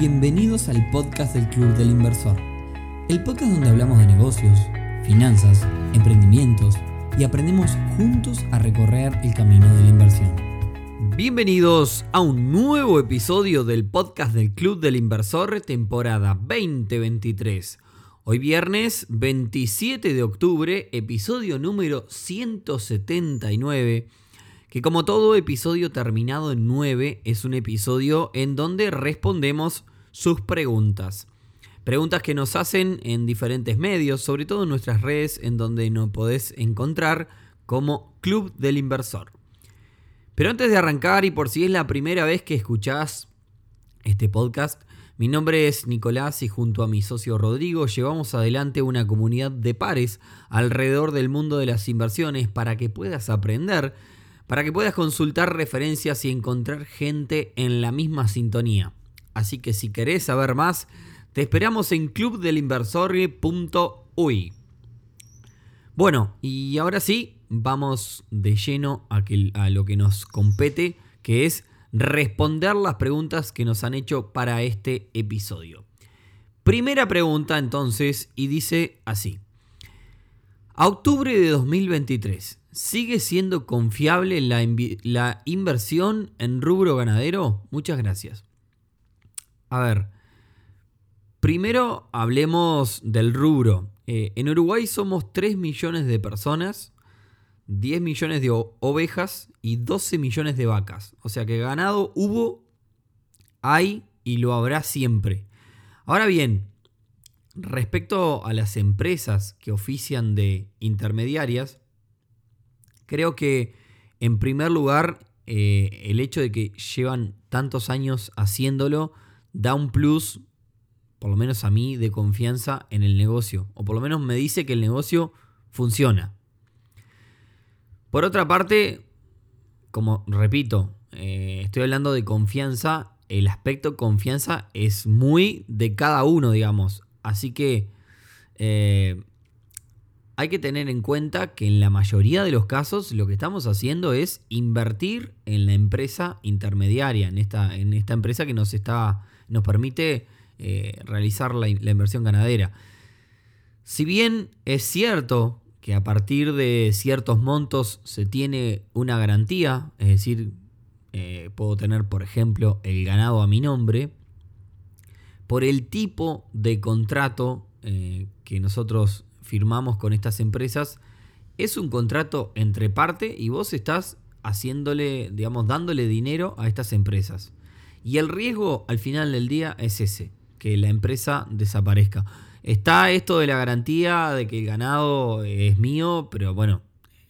Bienvenidos al podcast del Club del Inversor, el podcast donde hablamos de negocios, finanzas, emprendimientos y aprendemos juntos a recorrer el camino de la inversión. Bienvenidos a un nuevo episodio del podcast del Club del Inversor, temporada 2023. Hoy viernes 27 de octubre, episodio número 179 que como todo episodio terminado en 9 es un episodio en donde respondemos sus preguntas. Preguntas que nos hacen en diferentes medios, sobre todo en nuestras redes en donde nos podés encontrar como Club del Inversor. Pero antes de arrancar y por si es la primera vez que escuchás este podcast, mi nombre es Nicolás y junto a mi socio Rodrigo llevamos adelante una comunidad de pares alrededor del mundo de las inversiones para que puedas aprender para que puedas consultar referencias y encontrar gente en la misma sintonía. Así que si querés saber más, te esperamos en clubdelinversor.uy. Bueno, y ahora sí, vamos de lleno a, lo que nos compete, que es responder las preguntas que nos han hecho para este episodio. Primera pregunta entonces, y dice así. A octubre de 2023, ¿Sigue siendo confiable la, inversión en rubro ganadero? Muchas gracias. A ver, primero hablemos del rubro. Eh, en Uruguay somos 3 millones de personas, 10 millones de ovejas y 12 millones de vacas. O sea que ganado hubo, hay y lo habrá siempre. Ahora bien, respecto a las empresas que ofician de intermediarias, Creo que en primer lugar eh, el hecho de que llevan tantos años haciéndolo da un plus, por lo menos a mí, de confianza en el negocio. O por lo menos me dice que el negocio funciona. Por otra parte, como repito, eh, estoy hablando de confianza, el aspecto confianza es muy de cada uno, digamos. Así que eh, hay que tener en cuenta que en la mayoría de los casos lo que estamos haciendo es invertir en la empresa intermediaria, en esta, en esta empresa que nos, está, nos permite eh, realizar la, inversión ganadera. Si bien es cierto que a partir de ciertos montos se tiene una garantía, es decir, eh, puedo tener, por ejemplo, el ganado a mi nombre, por el tipo de contrato eh, que nosotros firmamos con estas empresas es un contrato entre parte y vos estás haciéndole, digamos, dándole dinero a estas empresas. Y el riesgo al final del día es ese, que la empresa desaparezca. Está esto de la garantía de que el ganado es mío, pero bueno,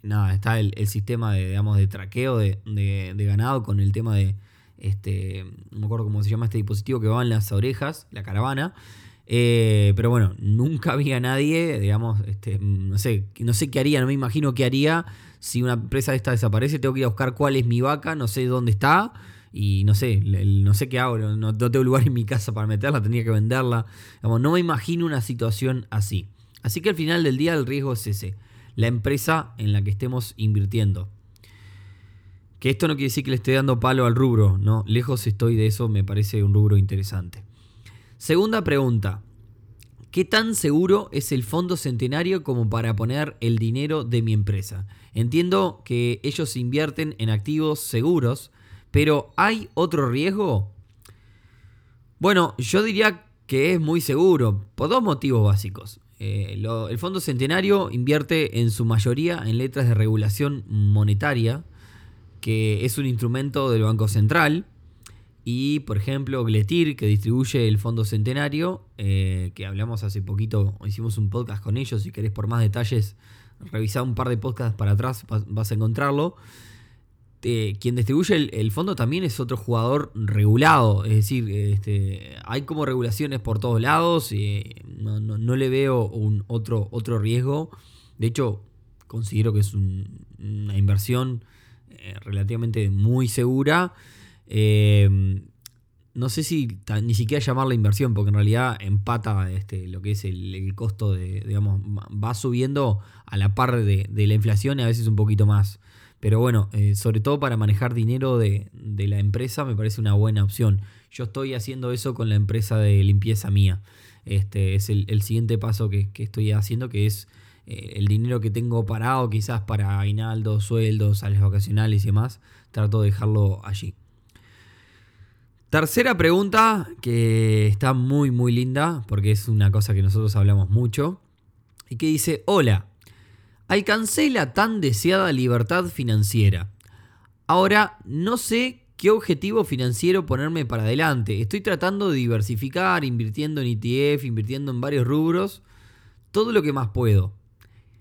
nada, está el, sistema de, digamos, de traqueo de, de, ganado con el tema de, este, no me acuerdo cómo se llama este dispositivo que va en las orejas, la caravana. Eh, pero bueno, nunca había nadie, digamos, este, no, sé, no sé qué haría, no me imagino qué haría si una empresa de esta desaparece, tengo que ir a buscar cuál es mi vaca, no sé dónde está y no sé, no sé qué hago, no, tengo lugar en mi casa para meterla, tendría que venderla. No me imagino una situación así. Así que al final del día el riesgo es ese, la empresa en la que estemos invirtiendo. Que esto no quiere decir que le esté dando palo al rubro, no, lejos estoy de eso, me parece un rubro interesante. Segunda pregunta. ¿Qué tan seguro es el fondo centenario como para poner el dinero de mi empresa? Entiendo que ellos invierten en activos seguros, pero ¿hay otro riesgo? Bueno, yo diría que es muy seguro, por dos motivos básicos. Eh, el Fondo Centenario invierte en su mayoría en letras de regulación monetaria, que es un instrumento del Banco Central, y, por ejemplo, Gletir, que distribuye el Fondo Centenario, eh, que hablamos hace poquito, hicimos un podcast con ellos. Si querés por más detalles, revisar un par de podcasts para atrás, vas a encontrarlo. Eh, quien distribuye el, fondo también es otro jugador regulado, es decir, este, hay como regulaciones por todos lados, y no, le veo un otro, otro riesgo. De hecho, considero que es una inversión eh, relativamente muy segura. Em, no sé si ni siquiera llamarla inversión, porque en realidad empata este, lo que es el, costo de, digamos, va subiendo a la par de, la inflación y a veces un poquito más. Pero bueno, eh, sobre todo para manejar dinero de, la empresa me parece una buena opción. Yo estoy haciendo eso con la empresa de limpieza mía. Este es el, siguiente paso que, estoy haciendo, que es eh, el dinero que tengo parado quizás para aguinaldos, sueldos, sales vacacionales y demás. Trato de dejarlo allí. Tercera pregunta que está muy muy linda porque es una cosa que nosotros hablamos mucho y que dice, hola, alcancé la tan deseada libertad financiera. Ahora no sé qué objetivo financiero ponerme para adelante. Estoy tratando de diversificar, invirtiendo en ETF, invirtiendo en varios rubros, todo lo que más puedo.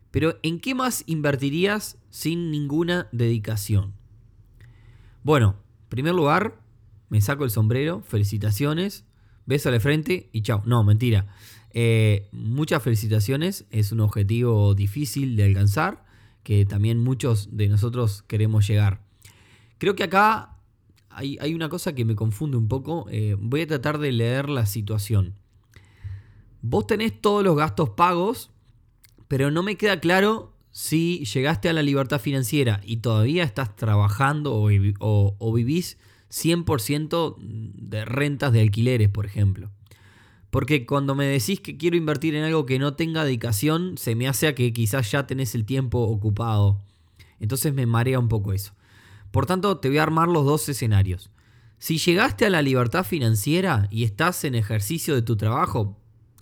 Pero ¿en qué más invertirías sin ninguna dedicación? Bueno, en primer lugar, me saco el sombrero, felicitaciones, beso a frente y chao. No, mentira. Eh, muchas felicitaciones, es un objetivo difícil de alcanzar, que también muchos de nosotros queremos llegar. Creo que acá hay, una cosa que me confunde un poco, eh, voy a tratar de leer la situación. Vos tenés todos los gastos pagos, pero no me queda claro si llegaste a la libertad financiera y todavía estás trabajando o, o vivís 100% de rentas de alquileres, por ejemplo. Porque cuando me decís que quiero invertir en algo que no tenga dedicación, se me hace a que quizás ya tenés el tiempo ocupado. Entonces me marea un poco eso. Por tanto, te voy a armar los dos escenarios. Si llegaste a la libertad financiera y estás en ejercicio de tu trabajo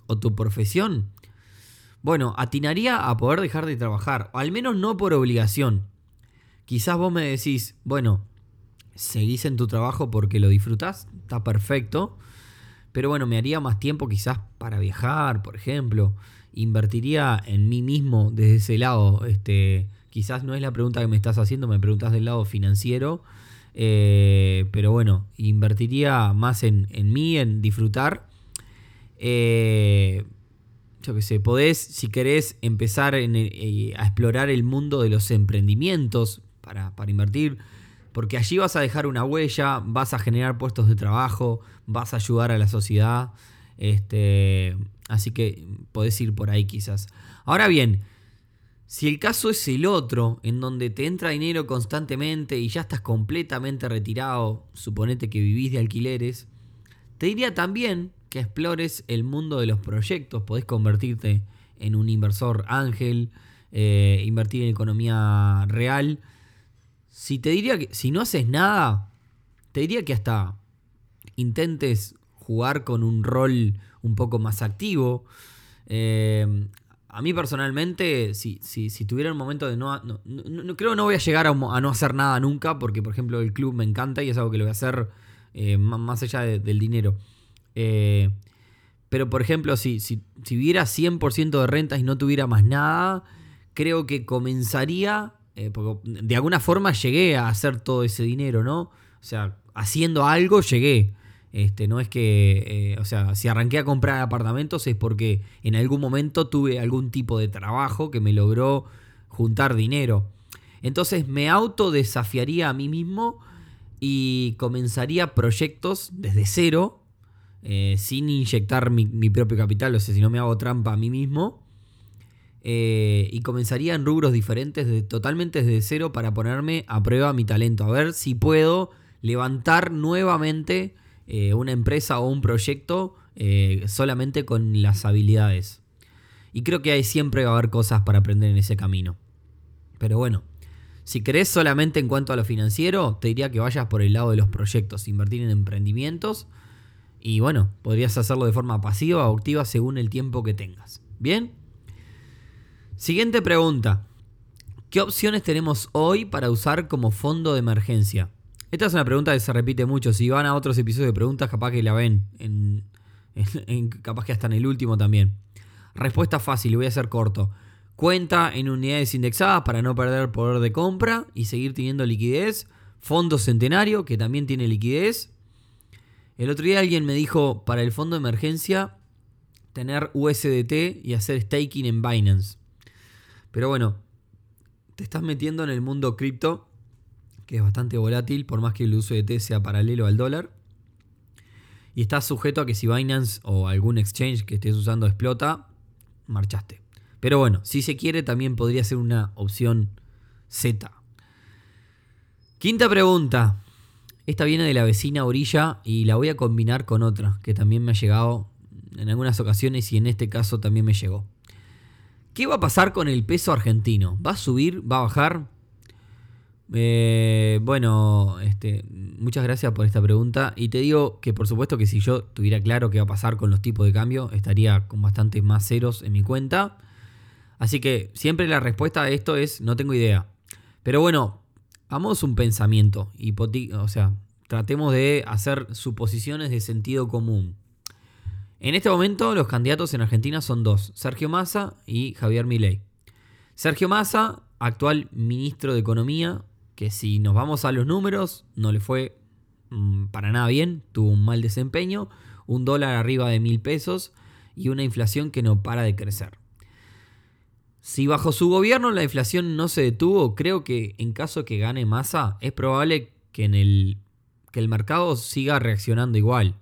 o tu profesión, bueno, atinaría a poder dejar de trabajar, o al menos no por obligación. Quizás vos me decís, bueno, seguís en tu trabajo porque lo disfrutás, está perfecto. Pero bueno, me haría más tiempo quizás para viajar, por ejemplo. Invertiría en mí mismo desde ese lado. Este, quizás no es la pregunta que me estás haciendo, me preguntas del lado financiero. Eh, pero bueno, invertiría más en, mí, en disfrutar. Eh, yo qué sé, podés, si querés, empezar eh, a explorar el mundo de los emprendimientos para, para invertir porque allí vas a dejar una huella, vas a generar puestos de trabajo, vas a ayudar a la sociedad. Este, así que podés ir por ahí quizás. Ahora bien, si el caso es el otro, en donde te entra dinero constantemente y ya estás completamente retirado, suponete que vivís de alquileres, te diría también que explores el mundo de los proyectos. Podés convertirte en un inversor ángel, eh, invertir en economía real si te diría que si no haces nada, te diría que hasta intentes jugar con un rol un poco más activo. Eh, a mí personalmente, si, si, tuviera un momento de no, no, Creo que no voy a llegar a, no hacer nada nunca, porque por ejemplo el club me encanta y es algo que lo voy a hacer eh, más, allá del dinero. Eh, pero por ejemplo, si, si, si hubiera 100% de rentas y no tuviera más nada, creo que comenzaría eh, porque de alguna forma llegué a hacer todo ese dinero, ¿no? O sea, haciendo algo llegué. Este, no es que, eh, o sea, si arranqué a comprar apartamentos es porque en algún momento tuve algún tipo de trabajo que me logró juntar dinero. Entonces me autodesafiaría a mí mismo y comenzaría proyectos desde cero, eh, sin inyectar mi, mi, propio capital, o sea, si no me hago trampa a mí mismo. Eh, y comenzaría en rubros diferentes, de, totalmente desde cero, para ponerme a prueba mi talento, a ver si puedo levantar nuevamente eh, una empresa o un proyecto eh, solamente con las habilidades. Y creo que hay siempre va a haber cosas para aprender en ese camino. Pero bueno, si querés solamente en cuanto a lo financiero, te diría que vayas por el lado de los proyectos, invertir en emprendimientos. Y bueno, podrías hacerlo de forma pasiva o activa según el tiempo que tengas. ¿Bien? Siguiente pregunta. ¿Qué opciones tenemos hoy para usar como fondo de emergencia? Esta es una pregunta que se repite mucho. Si van a otros episodios de preguntas, capaz que la ven. En, capaz que hasta en el último también. Respuesta fácil, voy a ser corto. Cuenta en unidades indexadas para no perder poder de compra y seguir teniendo liquidez. Fondo centenario, que también tiene liquidez. El otro día alguien me dijo, para el fondo de emergencia, tener USDT y hacer staking en Binance. Pero bueno, te estás metiendo en el mundo cripto, que es bastante volátil, por más que el uso de T sea paralelo al dólar. Y estás sujeto a que si Binance o algún exchange que estés usando explota, marchaste. Pero bueno, si se quiere también podría ser una opción Z. Quinta pregunta. Esta viene de la vecina orilla y la voy a combinar con otra que también me ha llegado en algunas ocasiones y en este caso también me llegó. ¿Qué va a pasar con el peso argentino? ¿Va a subir? ¿Va a bajar? Eh, bueno, este, muchas gracias por esta pregunta. Y te digo que por supuesto que si yo tuviera claro qué va a pasar con los tipos de cambio, estaría con bastantes más ceros en mi cuenta. Así que siempre la respuesta a esto es no tengo idea. Pero bueno, hagamos un pensamiento. O sea, tratemos de hacer suposiciones de sentido común. En este momento los candidatos en Argentina son dos, Sergio Massa y Javier Milei. Sergio Massa, actual ministro de Economía, que si nos vamos a los números, no le fue mm, para nada bien, tuvo un mal desempeño, un dólar arriba de mil pesos y una inflación que no para de crecer. Si bajo su gobierno la inflación no se detuvo, creo que en caso que gane masa, es probable que, el, que el mercado siga reaccionando igual.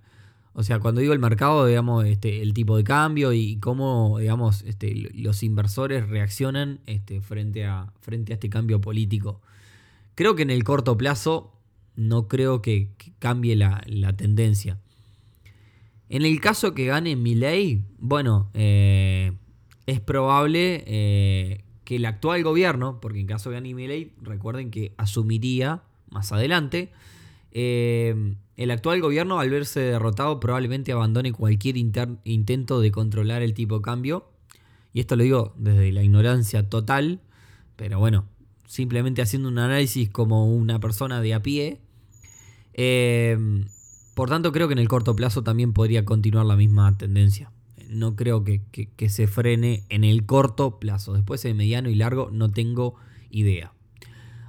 O sea, cuando digo el mercado, digamos, este, el tipo de cambio y cómo, digamos, este, los inversores reaccionan este, frente, a, frente a este cambio político. Creo que en el corto plazo no creo que, cambie la, tendencia. En el caso que gane Milei, bueno, eh, es probable eh, que el actual gobierno, porque en caso que gane Milei, recuerden que asumiría más adelante, eh, el actual gobierno al verse derrotado probablemente abandone cualquier intento de controlar el tipo de cambio. Y esto lo digo desde la ignorancia total, pero bueno, simplemente haciendo un análisis como una persona de a pie. Eh, por tanto, creo que en el corto plazo también podría continuar la misma tendencia. No creo que, se frene en el corto plazo. Después en mediano y largo no tengo idea.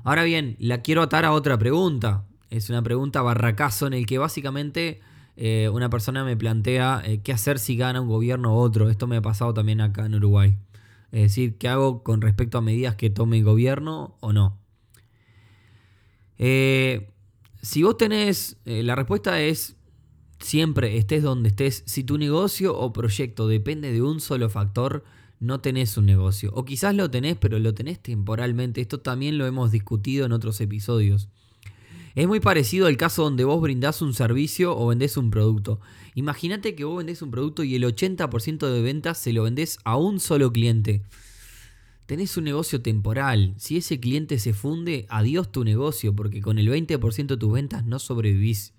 Ahora bien, la quiero atar a otra pregunta. Es una pregunta barracazo en el que básicamente eh, una persona me plantea eh, qué hacer si gana un gobierno u otro. Esto me ha pasado también acá en Uruguay. Es decir, ¿qué hago con respecto a medidas que tome el gobierno o no? Eh, si vos tenés, la respuesta es siempre, estés donde estés, si tu negocio o proyecto depende de un solo factor, no tenés un negocio. O quizás lo tenés, pero lo tenés temporalmente. Esto también lo hemos discutido en otros episodios. Es muy parecido al caso donde vos brindás un servicio o vendés un producto. Imagínate que vos vendés un producto y el 80% de ventas se lo vendés a un solo cliente. Tenés un negocio temporal. Si ese cliente se funde, adiós tu negocio, porque con el 20% de tus ventas no sobrevivís.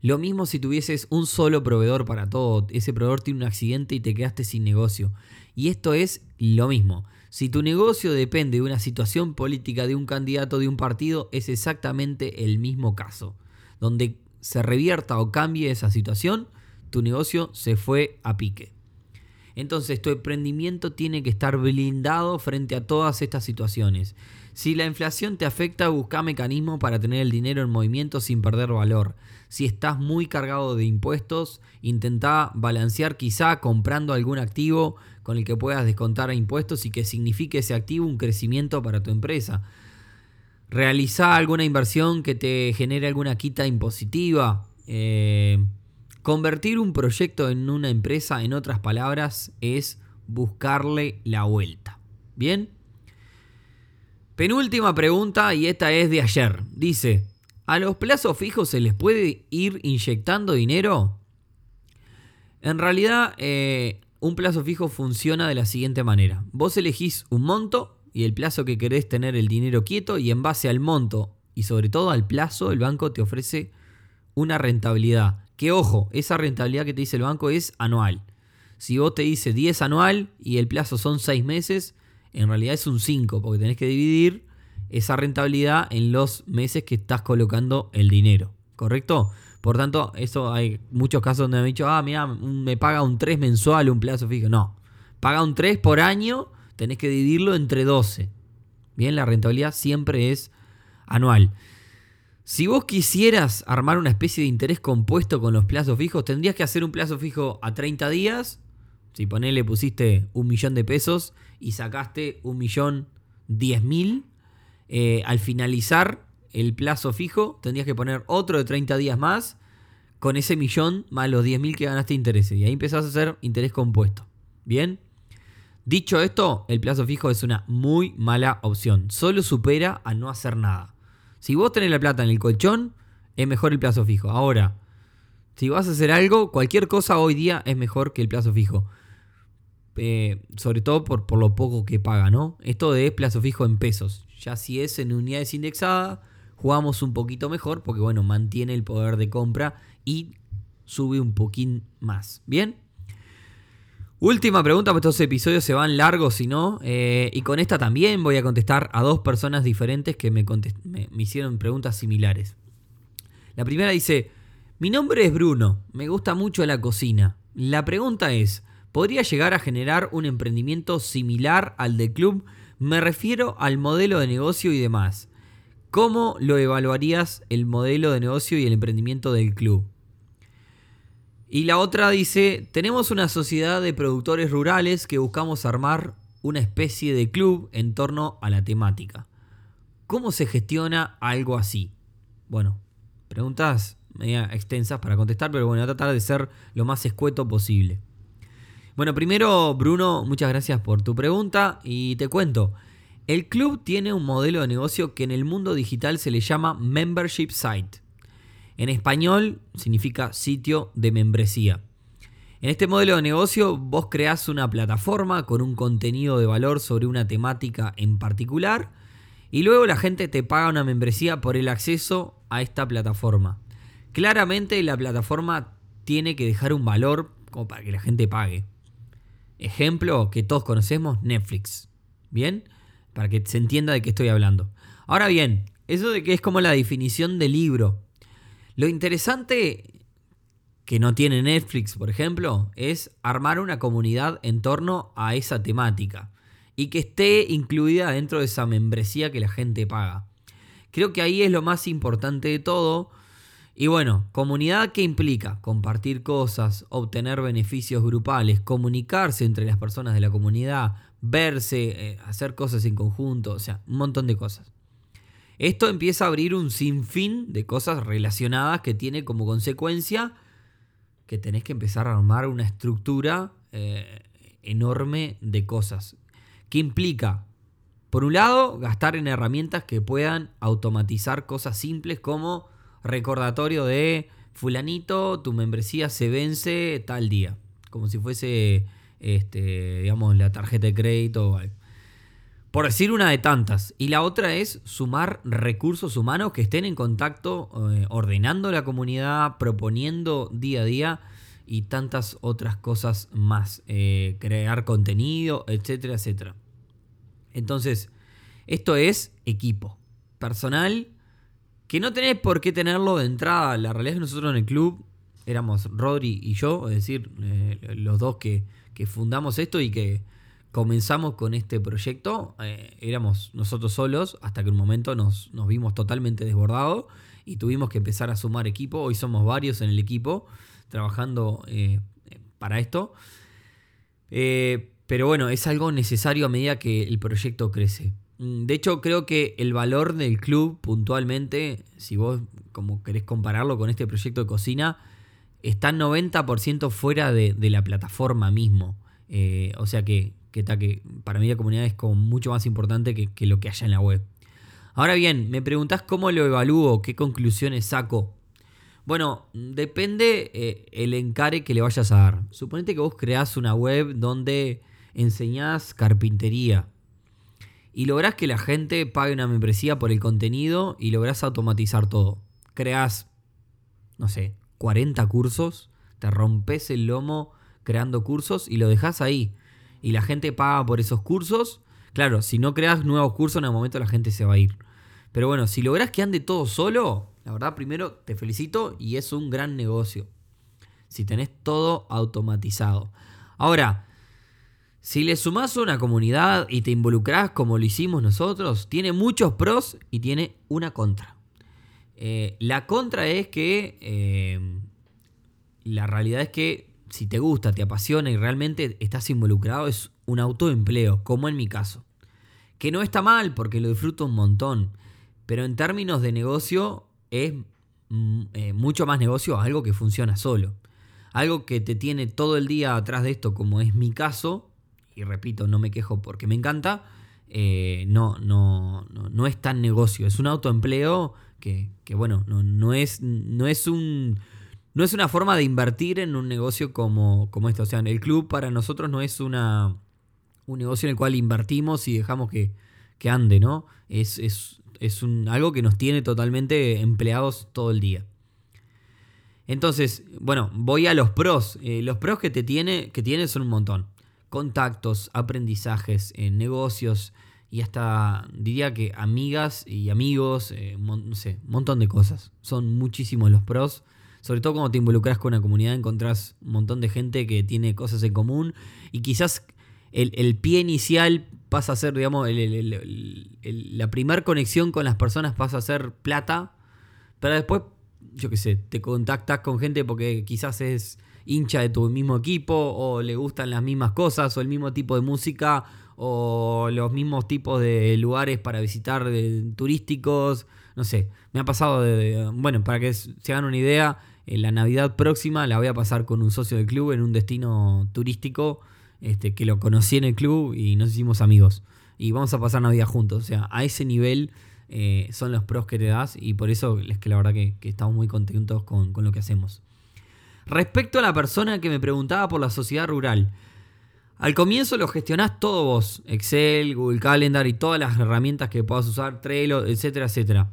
Lo mismo si tuvieses un solo proveedor para todo. Ese proveedor tiene un accidente y te quedaste sin negocio. Y esto es lo mismo. Si tu negocio depende de una situación política de un candidato de un partido, es exactamente el mismo caso. Donde se revierta o cambie esa situación, tu negocio se fue a pique. Entonces tu emprendimiento tiene que estar blindado frente a todas estas situaciones. Si la inflación te afecta, busca mecanismos para tener el dinero en movimiento sin perder valor. Si estás muy cargado de impuestos, intenta balancear quizá comprando algún activo con el que puedas descontar impuestos y que signifique ese activo un crecimiento para tu empresa. Realiza alguna inversión que te genere alguna quita impositiva. Eh, convertir un proyecto en una empresa, en otras palabras, es buscarle la vuelta. ¿Bien? Penúltima pregunta y esta es de ayer. Dice, ¿a los plazos fijos se les puede ir inyectando dinero? En realidad, eh, un plazo fijo funciona de la siguiente manera. Vos elegís un monto y el plazo que querés tener el dinero quieto y en base al monto y sobre todo al plazo el banco te ofrece una rentabilidad. Que ojo, esa rentabilidad que te dice el banco es anual. Si vos te dice 10 anual y el plazo son 6 meses, en realidad es un 5 porque tenés que dividir esa rentabilidad en los meses que estás colocando el dinero. ¿Correcto? Por tanto, eso hay muchos casos donde me han dicho, ah, mira, me paga un 3 mensual, un plazo fijo. No, paga un 3 por año, tenés que dividirlo entre 12. Bien, la rentabilidad siempre es anual. Si vos quisieras armar una especie de interés compuesto con los plazos fijos, tendrías que hacer un plazo fijo a 30 días. Si ponele, pusiste un millón de pesos y sacaste un millón diez mil, eh, al finalizar el plazo fijo, tendrías que poner otro de 30 días más con ese millón más los 10.000 que ganaste intereses. Y ahí empezás a hacer interés compuesto. ¿Bien? Dicho esto, el plazo fijo es una muy mala opción. Solo supera a no hacer nada. Si vos tenés la plata en el colchón, es mejor el plazo fijo. Ahora, si vas a hacer algo, cualquier cosa hoy día es mejor que el plazo fijo. Eh, sobre todo por, por, lo poco que paga, ¿no? Esto de plazo fijo en pesos. Ya si es en unidades indexadas, jugamos un poquito mejor porque, bueno, mantiene el poder de compra y sube un poquín más. ¿Bien? Última pregunta, porque estos episodios se van largos si no. Eh, y con esta también voy a contestar a dos personas diferentes que me, me hicieron preguntas similares. La primera dice, mi nombre es Bruno, me gusta mucho la cocina. La pregunta es, ¿podría llegar a generar un emprendimiento similar al del club? Me refiero al modelo de negocio y demás. ¿Cómo lo evaluarías el modelo de negocio y el emprendimiento del club? Y la otra dice, tenemos una sociedad de productores rurales que buscamos armar una especie de club en torno a la temática. ¿Cómo se gestiona algo así? Bueno, preguntas media extensas para contestar, pero bueno, voy a tratar de ser lo más escueto posible. Bueno, primero, Bruno, muchas gracias por tu pregunta y te cuento. El club tiene un modelo de negocio que en el mundo digital se le llama Membership Site. En español significa sitio de membresía. En este modelo de negocio vos creás una plataforma con un contenido de valor sobre una temática en particular y luego la gente te paga una membresía por el acceso a esta plataforma. Claramente la plataforma tiene que dejar un valor como para que la gente pague. Ejemplo que todos conocemos, Netflix. ¿Bien? Para que se entienda de qué estoy hablando. Ahora bien, eso de que es como la definición de libro. Lo interesante que no tiene Netflix, por ejemplo, es armar una comunidad en torno a esa temática y que esté incluida dentro de esa membresía que la gente paga. Creo que ahí es lo más importante de todo y bueno, comunidad que implica compartir cosas, obtener beneficios grupales, comunicarse entre las personas de la comunidad, verse, eh, hacer cosas en conjunto, o sea, un montón de cosas. Esto empieza a abrir un sinfín de cosas relacionadas que tiene como consecuencia que tenés que empezar a armar una estructura eh, enorme de cosas. ¿Qué implica? Por un lado, gastar en herramientas que puedan automatizar cosas simples como recordatorio de fulanito, tu membresía se vence tal día. Como si fuese, este, digamos, la tarjeta de crédito Por decir una de tantas. Y la otra es sumar recursos humanos que estén en contacto, eh, ordenando la comunidad, proponiendo día a día y tantas otras cosas más. Eh, crear contenido, etcétera, etcétera. Entonces, esto es equipo. Personal que no tenés por qué tenerlo de entrada. La realidad es que nosotros en el club éramos Rodri y yo, es decir, eh, los dos que, fundamos esto y que comenzamos con este proyecto. Eh, éramos nosotros solos hasta que un momento nos, vimos totalmente desbordados y tuvimos que empezar a sumar equipo. Hoy somos varios en el equipo trabajando eh, para esto. pero bueno, es algo necesario a medida que el proyecto crece. Mm, de hecho, creo que el valor del club puntualmente, si vos como querés compararlo con este proyecto de cocina, está 90% fuera de, la plataforma mismo. Eh, o sea que, que, que, para mí la comunidad es como mucho más importante que, lo que haya en la web. Ahora bien, me preguntás cómo lo evalúo, qué conclusiones saco. Bueno, depende eh, el encare que le vayas a dar. Suponete que vos creás una web donde enseñás carpintería y lográs que la gente pague una membresía por el contenido y lográs automatizar todo. Creás, no sé, 40 cursos, te rompes el lomo creando cursos y lo dejas ahí. Y la gente paga por esos cursos. Claro, si no creas nuevos cursos, en el momento la gente se va a ir. Pero bueno, si lográs que ande todo solo, la verdad, primero te felicito y es un gran negocio. Si tenés todo automatizado. Ahora, si le sumás una comunidad y te involucrás como lo hicimos nosotros, tiene muchos pros y tiene una contra. Eh, la contra es que eh, la realidad es que si te gusta, te apasiona y realmente estás involucrado, es un autoempleo, como en mi caso. Que no está mal porque lo disfruto un montón, pero en términos de negocio es mm, eh, mucho más negocio algo que funciona solo. Algo que te tiene todo el día atrás de esto, como es mi caso, y repito, no me quejo porque me encanta, eh, no, no, no, es tan negocio. Es un autoempleo que, bueno, no, es, no es un... No es una forma de invertir en un negocio como, como este. O sea, el club para nosotros no es una, un negocio en el cual invertimos y dejamos que, que ande, ¿no? Es, es, un, algo que nos tiene totalmente empleados todo el día. Entonces, bueno, voy a los pros. Eh, los pros que te tiene, que tiene son un montón. Contactos, aprendizajes, en negocios y hasta diría que amigas y amigos, eh, no sé, un montón de cosas. Son muchísimos los pros. Sobre todo cuando te involucras con una comunidad, encontrás un montón de gente que tiene cosas en común y quizás el, pie inicial pasa a ser, digamos, la primera conexión con las personas pasa a ser plata, pero después yo qué sé, te contactas con gente porque quizás es hincha de tu mismo equipo o le gustan las mismas cosas o el mismo tipo de música o los mismos tipos de lugares para visitar turísticos, no sé, me ha pasado de, bueno, para que se hagan una idea, la Navidad próxima la voy a pasar con un socio del club en un destino turístico este, que lo conocí en el club y nos hicimos amigos. Y vamos a pasar Navidad juntos, o sea, a ese nivel eh, son los pros que te das y por eso es que la verdad que, estamos muy contentos con, lo que hacemos. Respecto a la persona que me preguntaba por la sociedad rural, al comienzo lo gestionás todo vos, Excel, Google Calendar y todas las herramientas que puedas usar, Trello, etcétera, etcétera.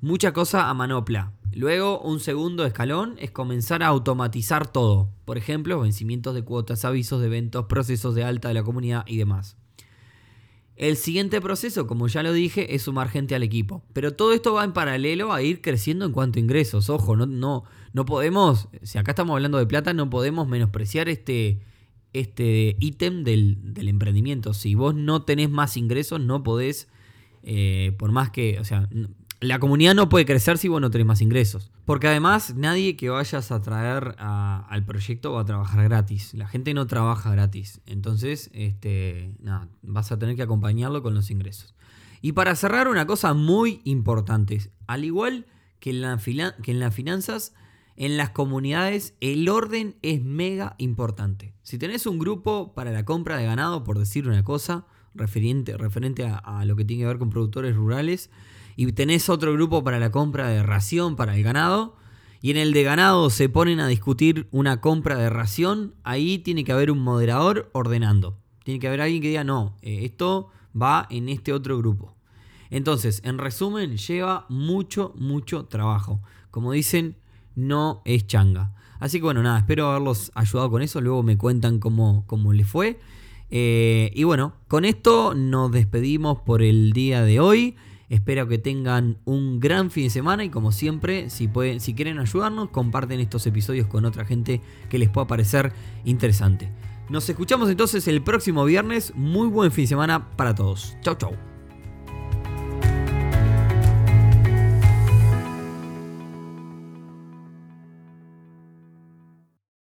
Mucha cosa a manopla. Luego, un segundo escalón es comenzar a automatizar todo. Por ejemplo, vencimientos de cuotas, avisos de eventos, procesos de alta de la comunidad y demás. El siguiente proceso, como ya lo dije, es sumar gente al equipo. Pero todo esto va en paralelo a ir creciendo en cuanto a ingresos. Ojo, no, no, no podemos, si acá estamos hablando de plata, no podemos menospreciar este este ítem del, emprendimiento. Si vos no tenés más ingresos, no podés, eh, por más que, o sea, la comunidad no puede crecer si vos no tenés más ingresos. Porque además nadie que vayas a traer al proyecto va a trabajar gratis. La gente no trabaja gratis. Entonces, este, nada, vas a tener que acompañarlo con los ingresos. Y para cerrar, una cosa muy importante. Al igual que en, la que en las finanzas, en las comunidades el orden es mega importante. Si tenés un grupo para la compra de ganado, por decir una cosa, referente, referente a lo que tiene que ver con productores rurales, y tenés otro grupo para la compra de ración para el ganado, y en el de ganado se ponen a discutir una compra de ración, ahí tiene que haber un moderador ordenando. Tiene que haber alguien que diga, no, eh, esto va en este otro grupo. Entonces, en resumen, lleva mucho, mucho trabajo. Como dicen, no es changa. Así que bueno, nada, espero haberlos ayudado con eso. Luego me cuentan cómo, cómo les fue. Eh, y bueno, con esto nos despedimos por el día de hoy. Espero que tengan un gran fin de semana y como siempre, si, pueden, si quieren ayudarnos, comparten estos episodios con otra gente que les pueda parecer interesante. Nos escuchamos entonces el próximo viernes. Muy buen fin de semana para todos. Chau, chau.